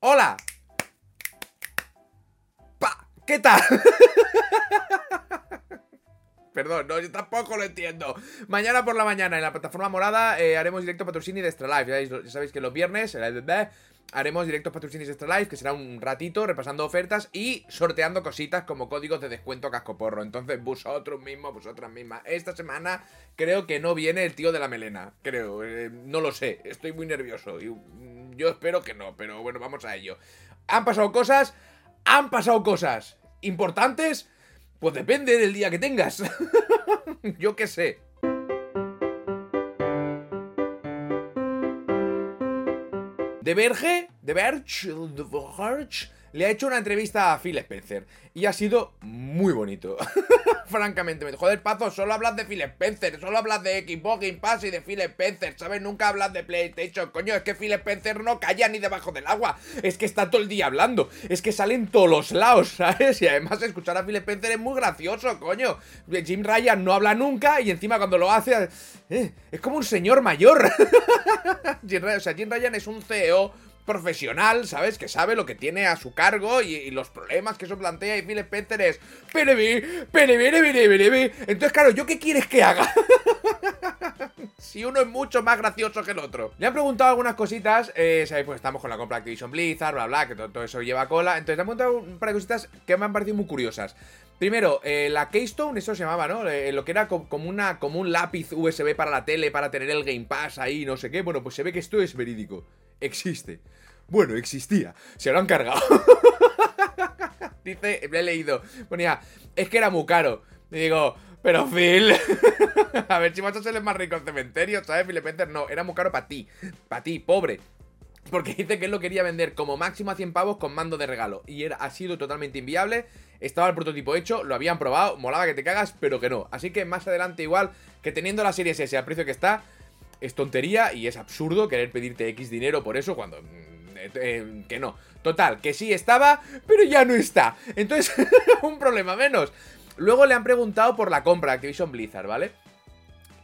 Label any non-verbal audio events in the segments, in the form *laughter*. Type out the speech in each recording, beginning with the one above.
Hola. Pa, ¿qué tal? *laughs* Perdón, no, yo tampoco lo entiendo. Mañana por la mañana en la plataforma morada eh, haremos directo patrocini de Extra Life. Ya sabéis, que los viernes haremos directos patrocinis de Extra Life, que será un ratito repasando ofertas y sorteando cositas como códigos de descuento cascoporro. Entonces, vosotros mismos, vosotras mismas. Esta semana creo que no viene el tío de la melena. Creo, eh, no lo sé. Estoy muy nervioso. Y, mm, yo espero que no, pero bueno, vamos a ello. ¿Han pasado cosas? Han pasado cosas importantes pues depende del día que tengas. *laughs* Yo qué sé. De Verge, de Verge, de Verge, le ha hecho una entrevista a Phil Spencer y ha sido muy bonito. *laughs* Francamente, joder, Pazo, solo hablas de Phil Spencer, solo hablas de Xbox Game Pass y de Phil Spencer, ¿sabes? Nunca hablas de PlayStation, coño, es que Phil Spencer no calla ni debajo del agua, es que está todo el día hablando, es que sale en todos los lados, *laughs* ¿sabes? Y además escuchar a Phil Spencer es muy gracioso, coño. Jim Ryan no habla nunca y encima cuando lo hace, eh, es como un señor mayor. *laughs* o sea, Jim Ryan es un CEO profesional, ¿sabes? Que sabe lo que tiene a su cargo y, los problemas que eso plantea y Phil Spencer es... Entonces, claro, ¿yo qué quieres que haga? *laughs* si uno es mucho más gracioso que el otro. Le han preguntado algunas cositas, eh, ¿sabéis? Pues estamos con la compra Activision Blizzard, bla, bla, que todo, eso lleva cola. Entonces le han preguntado un par de cositas que me han parecido muy curiosas. Primero, eh, la Keystone, eso se llamaba, ¿no? Eh, lo que era como, una, como un lápiz USB para la tele, para tener el Game Pass ahí, no sé qué. Bueno, pues se ve que esto es verídico. Existe. Bueno, existía. Se lo han cargado. *laughs* Dice, me he leído. Ponía, es que era muy caro. Y digo, pero Phil. *laughs* a ver si vas a ser el más rico del cementerio, ¿sabes? Phil Spencer, no, era muy caro para ti. Para ti, pobre. Porque dice que él lo quería vender como máximo a 100 pavos con mando de regalo. Y era, ha sido totalmente inviable. Estaba el prototipo hecho, lo habían probado, molaba que te cagas, pero que no. Así que más adelante, igual que teniendo la serie S al precio que está, es tontería y es absurdo querer pedirte X dinero por eso cuando eh, eh, que no. Total, que sí estaba, pero ya no está. Entonces, *laughs* un problema menos. Luego le han preguntado por la compra de Activision Blizzard, ¿vale?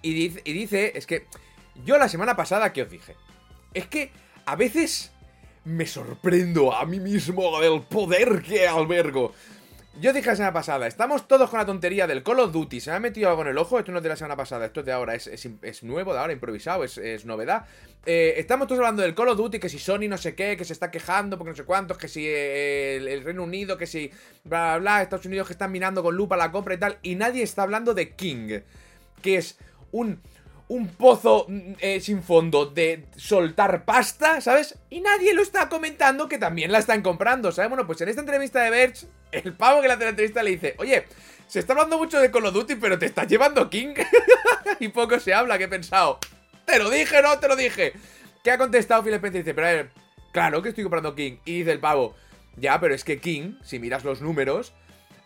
Y dice, y dice, es que yo la semana pasada, ¿qué os dije? Es que a veces me sorprendo a mí mismo del poder que albergo. Yo dije la semana pasada, estamos todos con la tontería del Call of Duty. Se me ha metido algo en el ojo. Esto no es de la semana pasada, esto es de ahora. Es, nuevo de ahora, improvisado, es, novedad. Eh, estamos todos hablando del Call of Duty, que si Sony no sé qué, que se está quejando porque no sé cuántos, que si eh, el, Reino Unido, que si bla, bla, bla, Estados Unidos que están mirando con lupa la compra y tal. Y nadie está hablando de King, que es un un pozo mm, eh, sin fondo de soltar pasta, ¿sabes? Y nadie lo está comentando que también la están comprando, ¿sabes? Bueno, pues en esta entrevista de Verge, el pavo que le hace la entrevista le dice, oye, se está hablando mucho de Call of Duty, pero te estás llevando King. *laughs* y poco se habla, que he pensado. Te lo dije, no, te lo dije. ¿Qué ha contestado Phil Spencer? Dice, pero a ver, claro que estoy comprando King. Y dice el pavo, ya, pero es que King, si miras los números,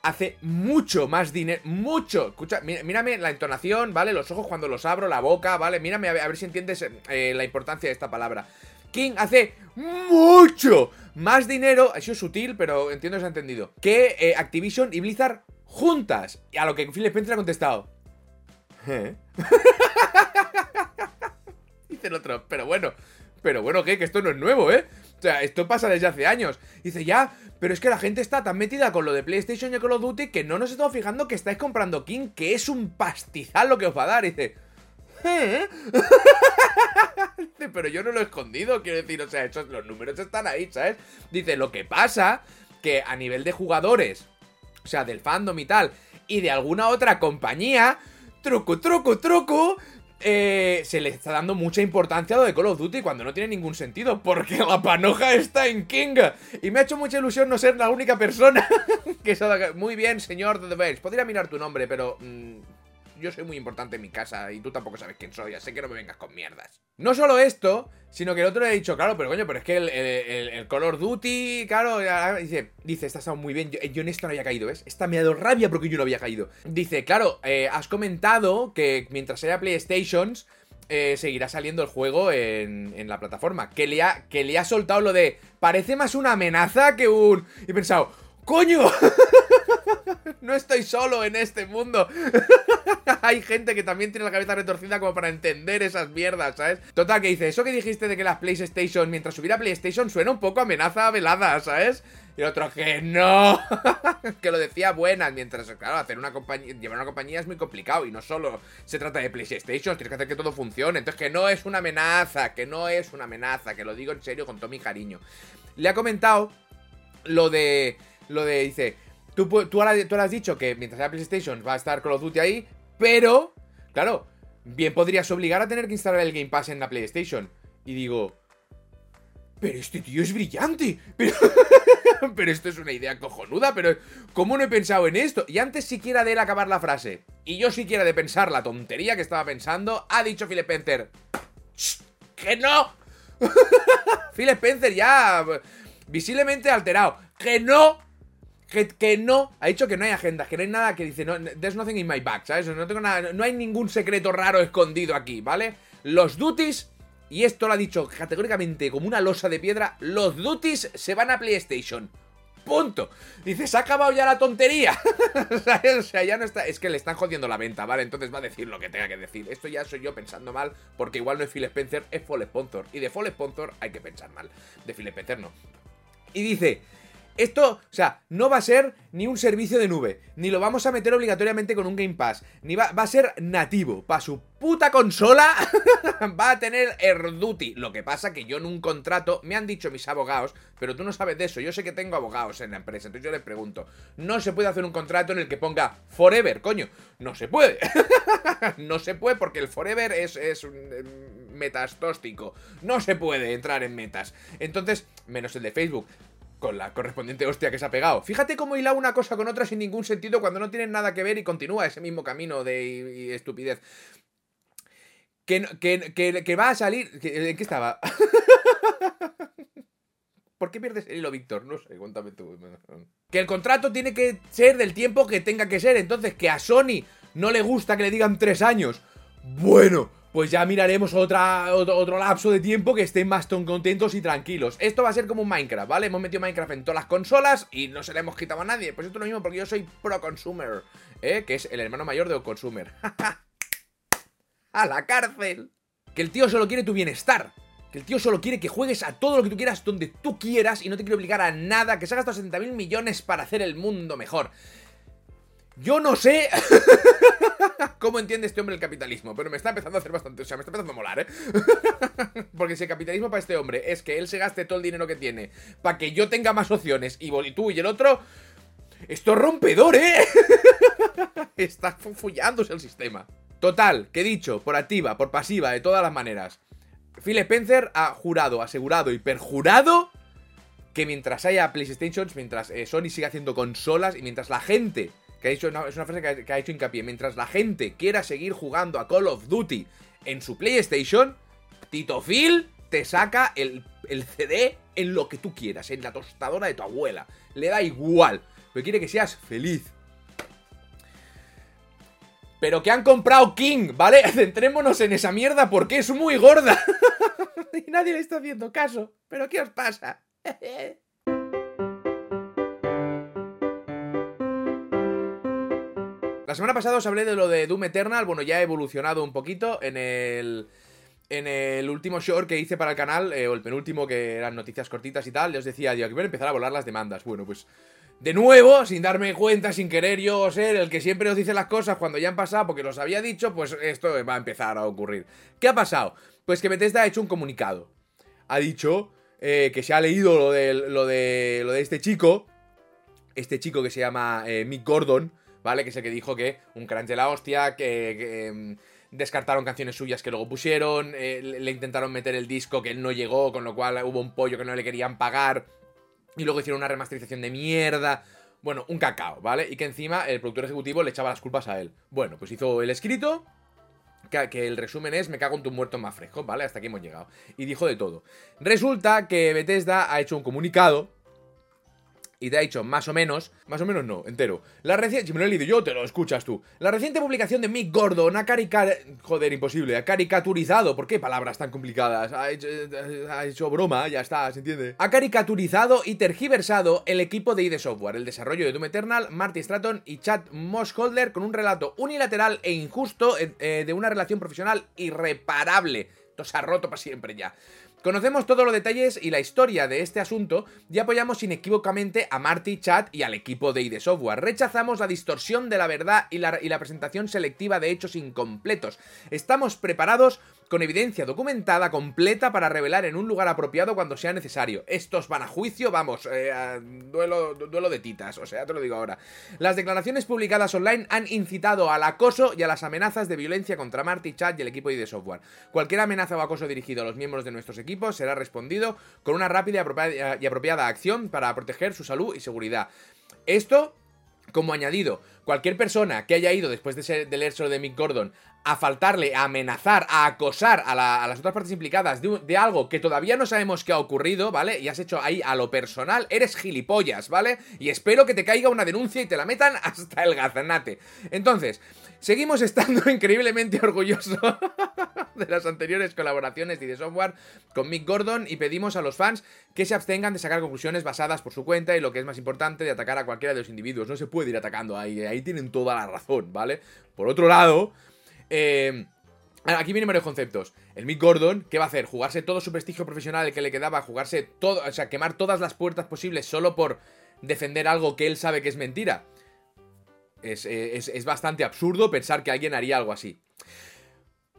hace mucho más dinero. Mucho. Escucha, mírame la entonación, ¿vale? Los ojos cuando los abro, la boca, ¿vale? Mírame a ver, si entiendes eh, la importancia de esta palabra. King hace mucho más dinero, ha sido sutil, pero entiendo que se ha entendido, que eh, Activision y Blizzard juntas. Y a lo que Phil Spencer ha contestado. ¿Eh? *laughs* Dice el otro, pero bueno, pero bueno, ¿qué? Que esto no es nuevo, ¿eh? Sea, esto pasa desde hace años. Dice, ya, pero es que la gente está tan metida con lo de PlayStation y Call of Duty que no nos estamos fijando que estáis comprando King, que es un pastizal lo que os va a dar. dice, ¿eh? *laughs* pero yo no lo he escondido, quiero decir, o sea, los números están ahí, ¿sabes? Dice, lo que pasa que a nivel de jugadores, o sea, del fandom y tal, y de alguna otra compañía, truco, truco, truco, eh, se le está dando mucha importancia a lo de Call of Duty cuando no tiene ningún sentido, porque *laughs* la panoja está en King. Y me ha hecho mucha ilusión no ser la única persona *laughs* que se ha dado... Muy bien, señor The Best. Podría mirar tu nombre, pero... Mm, yo soy muy importante en mi casa y tú tampoco sabes quién soy, así que no me vengas con mierdas. No solo esto, sino que el otro le ha dicho, claro, pero coño, pero es que el, el, Color Duty, claro, dice, dice, esta estado muy bien, yo, en esto no había caído, ¿ves? Esta me ha dado rabia porque yo no había caído. Dice, claro, eh, has comentado que mientras haya PlayStations, eh, seguirá saliendo el juego en, en, la plataforma. Que le, ha, que le ha soltado lo de, parece más una amenaza que un... Y he pensado, ¡coño! *laughs* *laughs* no estoy solo en este mundo. *laughs* Hay gente que también tiene la cabeza retorcida como para entender esas mierdas, ¿sabes? Total, que dice, eso que dijiste de que las PlayStation, mientras subiera PlayStation, suena un poco amenaza velada, ¿sabes? Y otro que no, *laughs* que lo decía buenas, mientras, claro, hacer una compañía, llevar una compañía es muy complicado y no solo se trata de PlayStation, tienes que hacer que todo funcione. Entonces, que no es una amenaza, que no es una amenaza, que lo digo en serio con todo mi cariño. Le ha comentado lo de, lo de, dice, tú, tú, has dicho que mientras haya PlayStation va a estar Call of Duty ahí, pero, claro, bien podrías obligar a tener que instalar el Game Pass en la PlayStation. Y digo, pero este tío es brillante. *laughs* Pero, esto es una idea cojonuda. Pero, ¿cómo no he pensado en esto? Y antes siquiera de él acabar la frase, y yo siquiera de pensar la tontería que estaba pensando, ha dicho Phil Spencer: ¡Que no! *laughs* Phil Spencer ya visiblemente alterado. ¡Que no! Que, que, no, ha dicho que no hay agendas, que no hay nada que dice, no, there's nothing in my bag, ¿sabes? No tengo nada, no hay ningún secreto raro escondido aquí, ¿vale? Los duties y esto lo ha dicho categóricamente como una losa de piedra, los duties se van a PlayStation. Punto. Dice, se ha acabado ya la tontería. *laughs* o sea, ya no está. Es que le están jodiendo la venta, ¿vale? Entonces va a decir lo que tenga que decir. Esto ya soy yo pensando mal, porque igual no es Phil Spencer, es Fall Sponsor. Y de Fall Sponsor hay que pensar mal. De Phil Spencer no. Y dice, esto, o sea, no va a ser ni un servicio de nube, ni lo vamos a meter obligatoriamente con un Game Pass, ni va, a ser nativo. Para su puta consola *laughs* va a tener Duty. Lo que pasa que yo en un contrato, me han dicho mis abogados, pero tú no sabes de eso, yo sé que tengo abogados en la empresa, entonces yo les pregunto, no se puede hacer un contrato en el que ponga Forever, coño, no se puede. *laughs* no se puede porque el Forever es, es un em, metastóstico, no se puede entrar en metas. Entonces, menos el de Facebook con la correspondiente hostia que se ha pegado. Fíjate cómo hila una cosa con otra sin ningún sentido cuando no tienen nada que ver y continúa ese mismo camino de estupidez. Que, que, que, va a salir... ¿En qué estaba? *laughs* ¿Por qué pierdes el hilo, Víctor? No sé, cuéntame tú. Que el contrato tiene que ser del tiempo que tenga que ser. Entonces, que a Sony no le gusta que le digan tres años. Bueno, pues ya miraremos otra, otro, lapso de tiempo que estén más contentos y tranquilos. Esto va a ser como un Minecraft, ¿vale? Hemos metido Minecraft en todas las consolas y no se le hemos quitado a nadie. Pues esto es lo mismo porque yo soy pro consumer, ¿eh? Que es el hermano mayor de consumer. *laughs* ¡A la cárcel! Que el tío solo quiere tu bienestar. Que el tío solo quiere que juegues a todo lo que tú quieras, donde tú quieras, y no te quiere obligar a nada, que se ha gastado 60 mil millones para hacer el mundo mejor. Yo no sé *laughs* cómo entiende este hombre el capitalismo, pero me está empezando a hacer bastante, o sea, me está empezando a molar, ¿eh? *laughs* Porque si el capitalismo para este hombre es que él se gaste todo el dinero que tiene para que yo tenga más opciones y tú y el otro, esto es rompedor, ¿eh? *laughs* está fullándose el sistema. Total, que dicho, por activa, por pasiva, de todas las maneras. Phil Spencer ha jurado, asegurado y perjurado que mientras haya PlayStation, mientras eh, Sony siga haciendo consolas y mientras la gente que ha es una frase que ha, hecho hincapié, mientras la gente quiera seguir jugando a Call of Duty en su PlayStation, Tito Phil te saca el, el CD en lo que tú quieras, en la tostadora de tu abuela. Le da igual, pero quiere que seas feliz. Pero que han comprado King, ¿vale? *laughs* Centrémonos en esa mierda porque es muy gorda. *laughs* y nadie le está haciendo caso. ¿Pero qué os pasa? *laughs* semana pasada os hablé de lo de Doom Eternal. Bueno, ya ha evolucionado un poquito en el. En el último short que hice para el canal, eh, o el penúltimo, que eran noticias cortitas y tal, yo os decía, digo, que voy a empezar a volar las demandas. Bueno, pues de nuevo, sin darme cuenta, sin querer yo ser el que siempre os dice las cosas cuando ya han pasado, porque los había dicho, pues esto va a empezar a ocurrir. ¿Qué ha pasado? Pues que Bethesda ha hecho un comunicado. Ha dicho eh, que se ha leído lo de, lo, de, lo de este chico, este chico que se llama eh, Mick Gordon, ¿vale? Que es que dijo que un crunch de la hostia, que, em, descartaron canciones suyas que luego pusieron, eh, le intentaron meter el disco que él no llegó, con lo cual hubo un pollo que no le querían pagar, y luego hicieron una remasterización de mierda. Bueno, un cacao, ¿vale? Y que encima el productor ejecutivo le echaba las culpas a él. Bueno, pues hizo el escrito, que, que, el resumen es me cago en tu muerto más fresco, ¿vale? Hasta aquí hemos llegado. Y dijo de todo. Resulta que Bethesda ha hecho un comunicado y te ha dicho más o menos, más o menos no, entero. La reciente, yo, te lo escuchas tú. La reciente publicación de Mick Gordon ha. Joder, imposible, ha caricaturizado, ¿por qué palabras tan complicadas? Ha hecho, broma, ya está, ¿se entiende? Ha caricaturizado y tergiversado el equipo de ID Software, el desarrollo de Doom Eternal, Marty Stratton y Chad Mossholder con un relato unilateral e injusto eh, eh, de una relación profesional irreparable. Esto se ha roto para siempre ya. Conocemos todos los detalles y la historia de este asunto y apoyamos inequívocamente a Marty, Chad y al equipo de ID Software. Rechazamos la distorsión de la verdad y la, y la presentación selectiva de hechos incompletos. Estamos preparados con evidencia documentada completa para revelar en un lugar apropiado cuando sea necesario. Estos van a juicio, vamos, eh, duelo, duelo de titas, o sea, te lo digo ahora. Las declaraciones publicadas online han incitado al acoso y a las amenazas de violencia contra Marty, Chad y el equipo de software. Cualquier amenaza o acoso dirigido a los miembros de nuestros equipos será respondido con una rápida y apropiada acción para proteger su salud y seguridad. Esto como añadido, cualquier persona que haya ido después de, ser, de leer solo de Mick Gordon a faltarle, a amenazar, a acosar a, las otras partes implicadas de, algo que todavía no sabemos qué ha ocurrido, ¿vale? Y has hecho ahí a lo personal, eres gilipollas, ¿vale? Y espero que te caiga una denuncia y te la metan *laughs* hasta el gazanate. Entonces, seguimos estando *laughs* increíblemente orgullosos *laughs* de las anteriores colaboraciones de software con Mick Gordon y pedimos a los fans que se abstengan de sacar conclusiones basadas por su cuenta y lo que es más importante, de atacar a cualquiera de los individuos. No se puede ir atacando ahí tienen toda la razón, ¿vale? Por otro lado... Eh, aquí vienen varios conceptos. El Mick Gordon, ¿qué va a hacer? ¿Jugarse todo su prestigio profesional que le quedaba? ¿Jugarse todo, o sea, quemar todas las puertas posibles solo por defender algo que él sabe que es mentira? Es, es, bastante absurdo pensar que alguien haría algo así.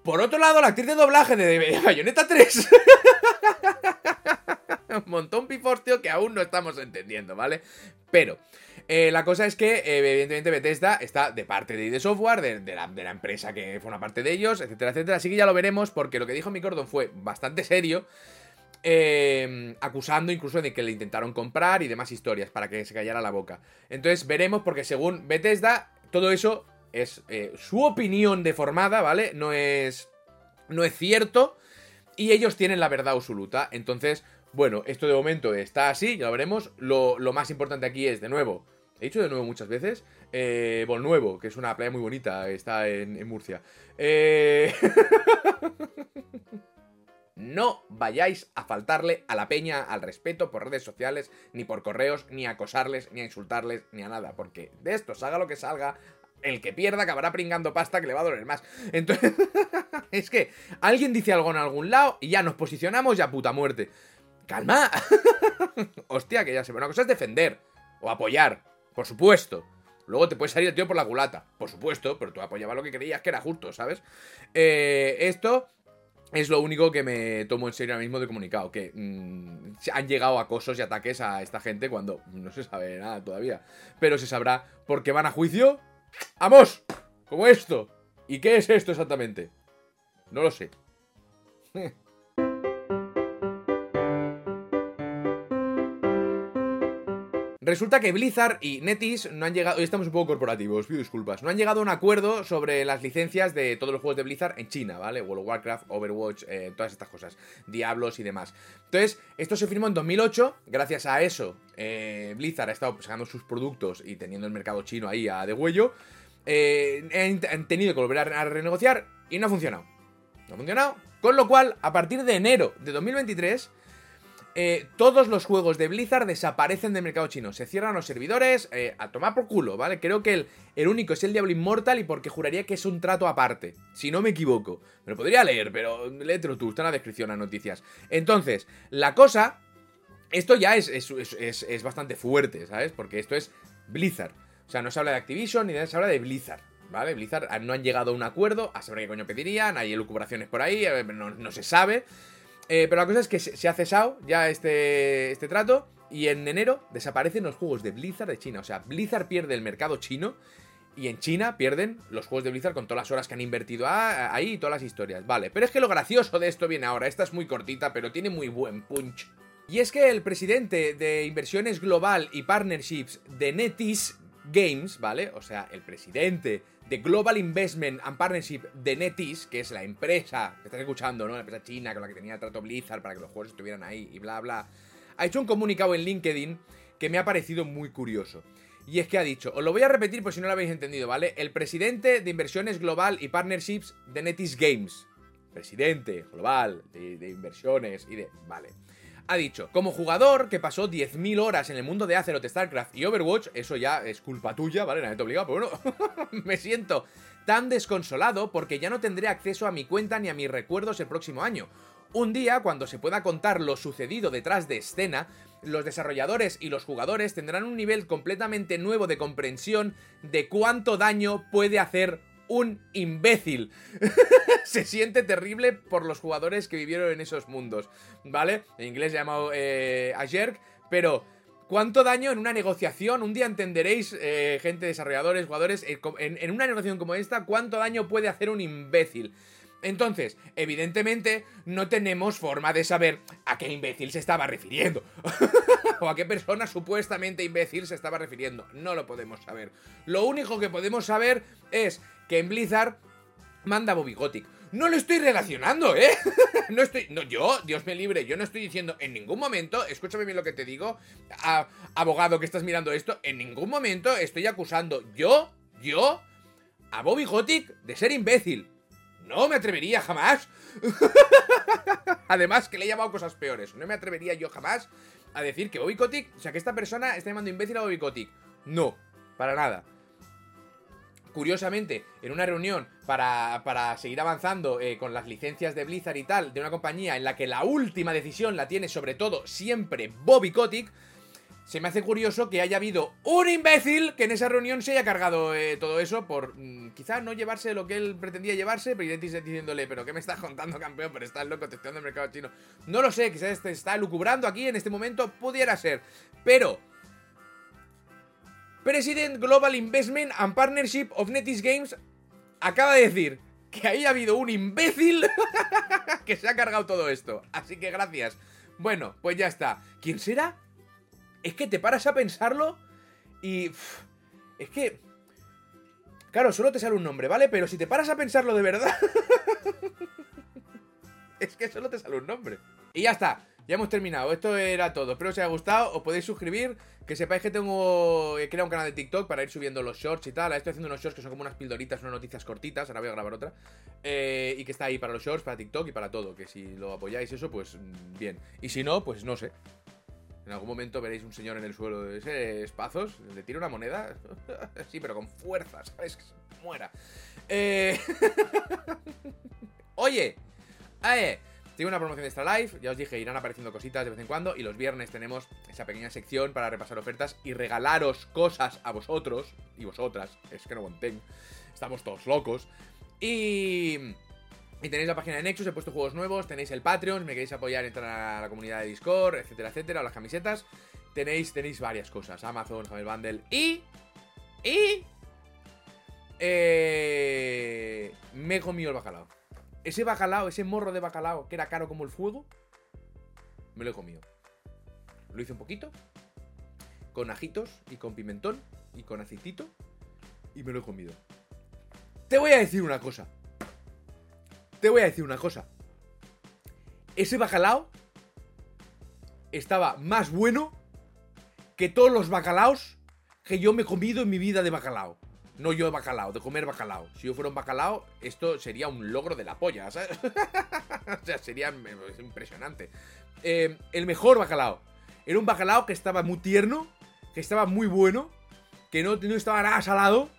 Por otro lado, la actriz de doblaje de Bayonetta 3 *laughs* un montón pifostio que aún no estamos entendiendo, ¿vale? Pero eh, la cosa es que, eh, evidentemente, Bethesda está de parte de ID Software, de, la, empresa que una parte de ellos, etcétera, etcétera. Así que ya lo veremos, porque lo que dijo Mick Gordon fue bastante serio. Eh, acusando incluso de que le intentaron comprar y demás historias para que se callara la boca. Entonces veremos, porque según Bethesda, todo eso es su opinión deformada, ¿vale? No es. No es cierto. Y ellos tienen la verdad absoluta. Entonces, bueno, esto de momento está así, ya lo veremos. Lo, más importante aquí es, de nuevo, he dicho de nuevo muchas veces, eh, Nuevo, que es una playa muy bonita, está en, Murcia. Eh... *laughs* no vayáis a faltarle a la peña al respeto por redes sociales, ni por correos, ni a acosarles, ni a insultarles, ni a nada. Porque de esto, salga lo que salga, el que pierda acabará pringando pasta que le va a doler más. Entonces, *laughs* es que alguien dice algo en algún lado y ya nos posicionamos ya puta muerte. ¡Calma! *laughs* Hostia, que ya se ve. Una cosa es defender o apoyar, por supuesto. Luego te puede salir el tío por la culata, por supuesto, pero tú apoyabas lo que creías que era justo, ¿sabes? Eh, esto es lo único que me tomo en serio ahora mismo de comunicado, que mm, han llegado acosos y ataques a esta gente cuando no se sabe nada todavía. Pero se sabrá por qué van a juicio. ¡Vamos! Como esto. ¿Y qué es esto exactamente? No lo sé. *laughs* Resulta que Blizzard y Netis no han llegado. Hoy estamos un poco corporativos, pido disculpas. No han llegado a un acuerdo sobre las licencias de todos los juegos de Blizzard en China, ¿vale? World of Warcraft, Overwatch, eh, todas estas cosas. Diablos y demás. Entonces, esto se firmó en 2008. Gracias a eso, eh, Blizzard ha estado sacando sus productos y teniendo el mercado chino ahí a de huello. Eh, han tenido que volver a renegociar y no ha funcionado. No ha funcionado. Con lo cual, a partir de enero de 2023 eh, todos los juegos de Blizzard desaparecen del mercado chino. Se cierran los servidores eh, a tomar por culo, ¿vale? Creo que el, único es el Diablo Immortal y porque juraría que es un trato aparte. Si no me equivoco. Me lo podría leer, pero léetelo tú, está en la descripción las noticias. Entonces, la cosa... Esto ya es, es, bastante fuerte, ¿sabes? Porque esto es Blizzard. O sea, no se habla de Activision ni de, se habla de Blizzard. ¿Vale? Blizzard ah, no han llegado a un acuerdo, a saber qué coño pedirían, hay elucubraciones por ahí, no, no se sabe. Eh, pero la cosa es que se ha cesado ya este, este trato y en enero desaparecen los juegos de Blizzard de China. O sea, Blizzard pierde el mercado chino y en China pierden los juegos de Blizzard con todas las horas que han invertido ahí y todas las historias. Vale, pero es que lo gracioso de esto viene ahora. Esta es muy cortita, pero tiene muy buen punch. Y es que el presidente de inversiones global y partnerships de Netis Games, ¿vale? O sea, el presidente de Global Investment and Partnership de NetEase, que es la empresa que estás escuchando, ¿no? La empresa china con la que tenía trato Blizzard para que los juegos estuvieran ahí y bla, bla. Ha hecho un comunicado en LinkedIn que me ha parecido muy curioso. Y es que ha dicho, os lo voy a repetir por si no lo habéis entendido, ¿vale? El presidente de inversiones global y partnerships de Netis Games. Presidente global de, de inversiones y de... Vale. Ha dicho, como jugador que pasó 10.000 horas en el mundo de Azeroth, StarCraft y Overwatch, eso ya es culpa tuya, ¿vale? Nadie te obligado, pero bueno, *laughs* me siento tan desconsolado porque ya no tendré acceso a mi cuenta ni a mis recuerdos el próximo año. Un día, cuando se pueda contar lo sucedido detrás de escena, los desarrolladores y los jugadores tendrán un nivel completamente nuevo de comprensión de cuánto daño puede hacer un imbécil. *laughs* se siente terrible por los jugadores que vivieron en esos mundos, ¿vale? En inglés llamado eh, Ajerk, pero... ¿Cuánto daño en una negociación? Un día entenderéis, eh, gente, desarrolladores, jugadores, eh, en, en una negociación como esta, cuánto daño puede hacer un imbécil. Entonces, evidentemente, no tenemos forma de saber a qué imbécil se estaba refiriendo. *laughs* o a qué persona supuestamente imbécil se estaba refiriendo. No lo podemos saber. Lo único que podemos saber es que en Blizzard manda Bobby Gothic. No lo estoy relacionando, ¿eh? *laughs* no estoy. No, yo, Dios me libre, yo no estoy diciendo en ningún momento, escúchame bien lo que te digo, abogado que estás mirando esto, en ningún momento estoy acusando yo, yo, a Bobby Gothic de ser imbécil. No me atrevería jamás. *laughs* Además, que le he llamado cosas peores. No me atrevería yo jamás a decir que Bobby Kotick, o sea, que esta persona está llamando imbécil a Bobby Kotick. No, para nada. Curiosamente, en una reunión para, para seguir avanzando eh, con las licencias de Blizzard y tal, de una compañía en la que la última decisión la tiene sobre todo siempre Bobby Kotick, se me hace curioso que haya habido un imbécil que en esa reunión se haya cargado eh, todo eso por mm, quizás no llevarse lo que él pretendía llevarse, pero Identity diciéndole, pero ¿qué me estás contando, campeón? Pero estás loco, te el mercado chino. No lo sé, quizás te está lucubrando aquí en este momento, pudiera ser. Pero... President Global Investment and Partnership of Netis Games acaba de decir que ahí ha habido un imbécil *laughs* que se ha cargado todo esto. Así que gracias. Bueno, pues ya está. ¿Quién será? Es que te paras a pensarlo y... es que... Claro, solo te sale un nombre, ¿vale? Pero si te paras a pensarlo de verdad... *laughs* es que solo te sale un nombre. Y ya está. Ya hemos terminado, esto era todo. Espero que os haya gustado, os podéis suscribir. Que sepáis que tengo. He creado un canal de TikTok para ir subiendo los shorts y tal. Estoy haciendo unos shorts que son como unas pildoritas, unas noticias cortitas. Ahora voy a grabar otra. Eh, y que está ahí para los shorts, para TikTok y para todo. Que si lo apoyáis, eso, pues mm, bien. Y si no, pues no sé. En algún momento veréis un señor en el suelo de ese espazos, le tira una moneda. *laughs* sí, pero con fuerza, ¿sabes? Que se muera. Eh... *laughs* Oye, eh, tengo una promoción de Extra Life, ya os dije, irán apareciendo cositas de vez en cuando y los viernes tenemos esa pequeña sección para repasar ofertas y regalaros cosas a vosotros y vosotras, es que no monten, estamos todos locos. Y y tenéis la página de Nexus, he puesto juegos nuevos, tenéis el Patreon, me queréis apoyar, entrar a la comunidad de Discord, etcétera, etcétera, las camisetas. Tenéis, tenéis varias cosas, Amazon, Hammer Bundle y... Y... Eh, me he comido el bacalao. Ese bacalao, ese morro de bacalao que era caro como el fuego, me lo he comido. Lo hice un poquito, con ajitos y con pimentón y con aceitito, y me lo he comido. Te voy a decir una cosa. Te voy a decir una cosa. Ese bacalao estaba más bueno que todos los bacalaos que yo me he comido en mi vida de bacalao. No yo de bacalao, de comer bacalao. Si yo fuera un bacalao, esto sería un logro de la polla, ¿sabes? *laughs* o sea, sería impresionante. Eh, el mejor bacalao. Era un bacalao que estaba muy tierno, que estaba muy bueno, que no, no estaba nada salado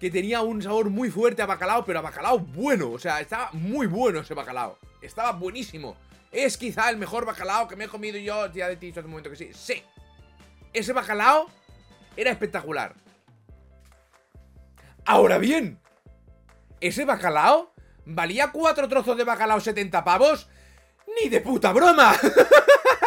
que tenía un sabor muy fuerte a bacalao, pero a bacalao bueno. O sea, estaba muy bueno ese bacalao. Estaba buenísimo. Es quizá el mejor bacalao que me he comido yo. Ya he dicho hace un momento que sí. Sí. Ese bacalao era espectacular. Ahora bien, ese bacalao valía cuatro trozos de bacalao 70 pavos. ¡Ni de puta broma! *laughs*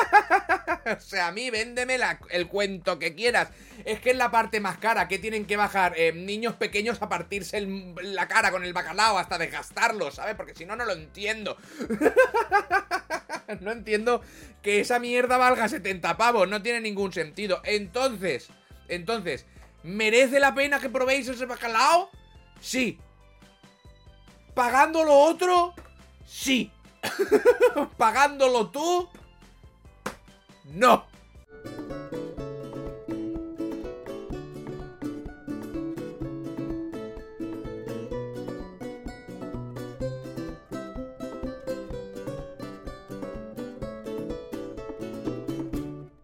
*laughs* o sea, a mí véndeme el cuento que quieras. Es que es la parte más cara, que tienen que bajar eh, niños pequeños a partirse la cara con el bacalao hasta desgastarlo, ¿sabes? Porque si no, no lo entiendo. *laughs* no entiendo que esa mierda valga 70 pavos, no tiene ningún sentido. Entonces, entonces, ¿merece la pena que probéis ese bacalao? Sí. ¿Pagando lo otro? Sí. *laughs* ¿Pagándolo tú? No.